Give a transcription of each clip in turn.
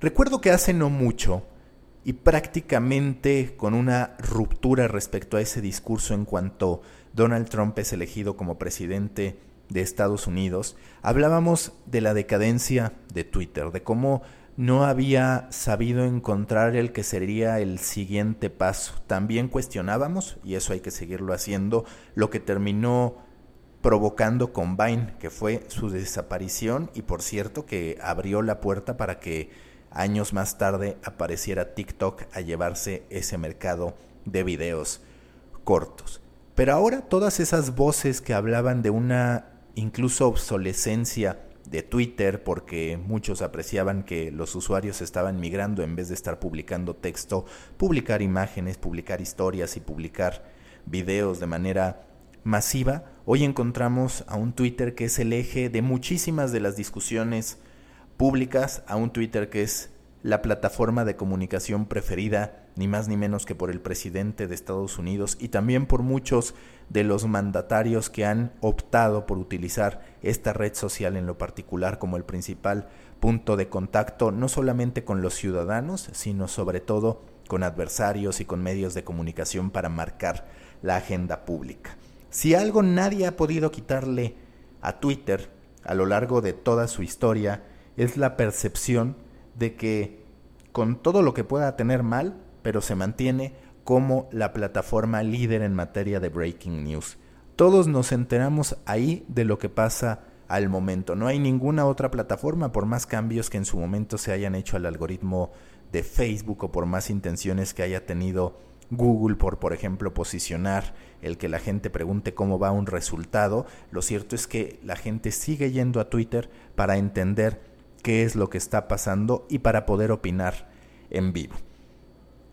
Recuerdo que hace no mucho y prácticamente con una ruptura respecto a ese discurso en cuanto Donald Trump es elegido como presidente de Estados Unidos, hablábamos de la decadencia de Twitter, de cómo no había sabido encontrar el que sería el siguiente paso. También cuestionábamos, y eso hay que seguirlo haciendo, lo que terminó provocando con Vine, que fue su desaparición y por cierto que abrió la puerta para que años más tarde apareciera TikTok a llevarse ese mercado de videos cortos. Pero ahora todas esas voces que hablaban de una incluso obsolescencia de Twitter porque muchos apreciaban que los usuarios estaban migrando en vez de estar publicando texto, publicar imágenes, publicar historias y publicar videos de manera masiva, hoy encontramos a un Twitter que es el eje de muchísimas de las discusiones públicas a un Twitter que es la plataforma de comunicación preferida ni más ni menos que por el presidente de Estados Unidos y también por muchos de los mandatarios que han optado por utilizar esta red social en lo particular como el principal punto de contacto no solamente con los ciudadanos, sino sobre todo con adversarios y con medios de comunicación para marcar la agenda pública. Si algo nadie ha podido quitarle a Twitter a lo largo de toda su historia, es la percepción de que con todo lo que pueda tener mal, pero se mantiene como la plataforma líder en materia de breaking news. Todos nos enteramos ahí de lo que pasa al momento. No hay ninguna otra plataforma, por más cambios que en su momento se hayan hecho al algoritmo de Facebook o por más intenciones que haya tenido Google por, por ejemplo, posicionar el que la gente pregunte cómo va un resultado. Lo cierto es que la gente sigue yendo a Twitter para entender qué es lo que está pasando y para poder opinar en vivo.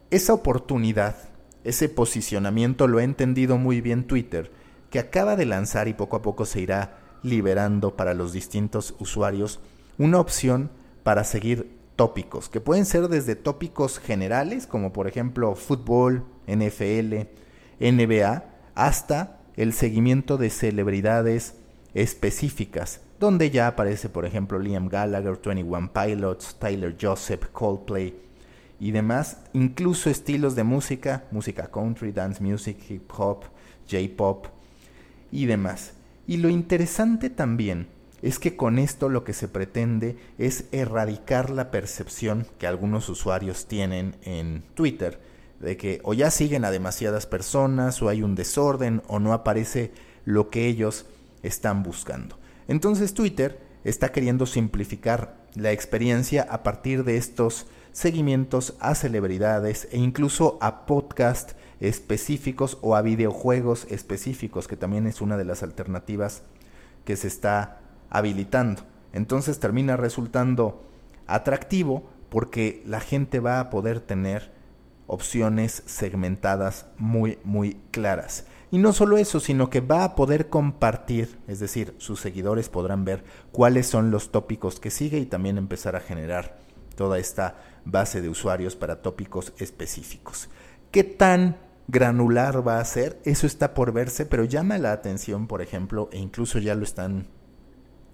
Esa oportunidad, ese posicionamiento lo ha entendido muy bien Twitter, que acaba de lanzar y poco a poco se irá liberando para los distintos usuarios una opción para seguir tópicos, que pueden ser desde tópicos generales, como por ejemplo fútbol, NFL, NBA, hasta el seguimiento de celebridades específicas, donde ya aparece, por ejemplo, Liam Gallagher, 21 Pilots, Tyler Joseph, Coldplay y demás, incluso estilos de música, música country, dance music, hip hop, J-pop y demás. Y lo interesante también es que con esto lo que se pretende es erradicar la percepción que algunos usuarios tienen en Twitter de que o ya siguen a demasiadas personas o hay un desorden o no aparece lo que ellos están buscando. Entonces Twitter está queriendo simplificar la experiencia a partir de estos seguimientos a celebridades e incluso a podcast específicos o a videojuegos específicos, que también es una de las alternativas que se está habilitando. Entonces termina resultando atractivo porque la gente va a poder tener opciones segmentadas muy muy claras. Y no solo eso, sino que va a poder compartir, es decir, sus seguidores podrán ver cuáles son los tópicos que sigue y también empezar a generar toda esta base de usuarios para tópicos específicos. ¿Qué tan granular va a ser? Eso está por verse, pero llama la atención, por ejemplo, e incluso ya lo están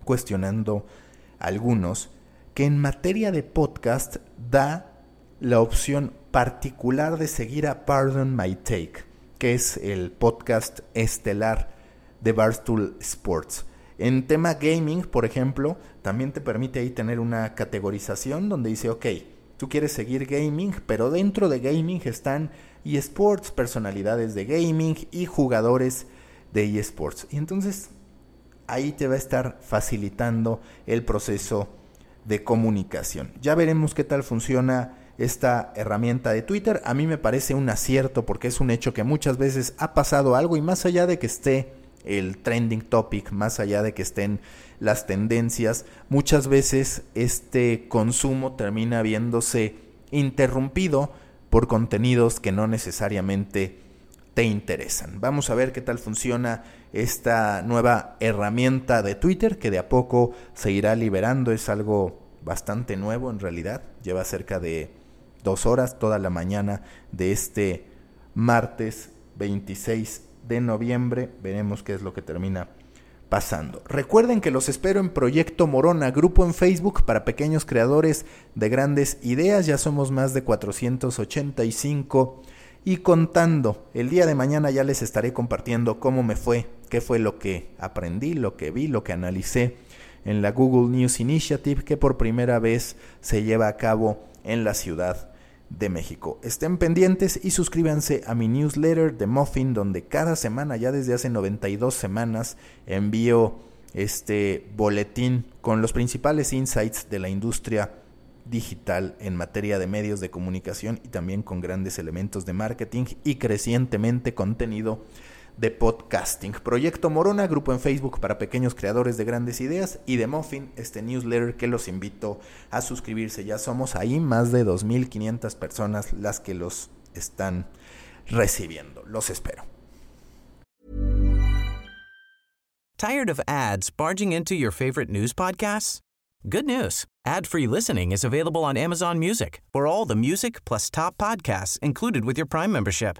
cuestionando algunos, que en materia de podcast da la opción particular de seguir a Pardon My Take que es el podcast estelar de Barstool Sports. En tema gaming, por ejemplo, también te permite ahí tener una categorización donde dice, ok, tú quieres seguir gaming, pero dentro de gaming están eSports, personalidades de gaming y jugadores de eSports. Y entonces ahí te va a estar facilitando el proceso de comunicación. Ya veremos qué tal funciona esta herramienta de Twitter. A mí me parece un acierto porque es un hecho que muchas veces ha pasado algo y más allá de que esté el trending topic, más allá de que estén las tendencias, muchas veces este consumo termina viéndose interrumpido por contenidos que no necesariamente te interesan. Vamos a ver qué tal funciona esta nueva herramienta de Twitter que de a poco se irá liberando. Es algo bastante nuevo en realidad. Lleva cerca de dos horas toda la mañana de este martes 26 de noviembre. Veremos qué es lo que termina pasando. Recuerden que los espero en Proyecto Morona, grupo en Facebook para pequeños creadores de grandes ideas. Ya somos más de 485 y contando. El día de mañana ya les estaré compartiendo cómo me fue, qué fue lo que aprendí, lo que vi, lo que analicé en la Google News Initiative que por primera vez se lleva a cabo en la Ciudad de México. Estén pendientes y suscríbanse a mi newsletter de Muffin donde cada semana, ya desde hace 92 semanas, envío este boletín con los principales insights de la industria digital en materia de medios de comunicación y también con grandes elementos de marketing y crecientemente contenido de podcasting. Proyecto Morona, grupo en Facebook para pequeños creadores de grandes ideas y de Muffin, este newsletter que los invito a suscribirse. Ya somos ahí más de 2.500 personas las que los están recibiendo. Los espero. Tired of ads barging into your favorite news podcasts? Good news. Ad-free listening is available on Amazon Music. For all the music plus top podcasts included with your Prime membership.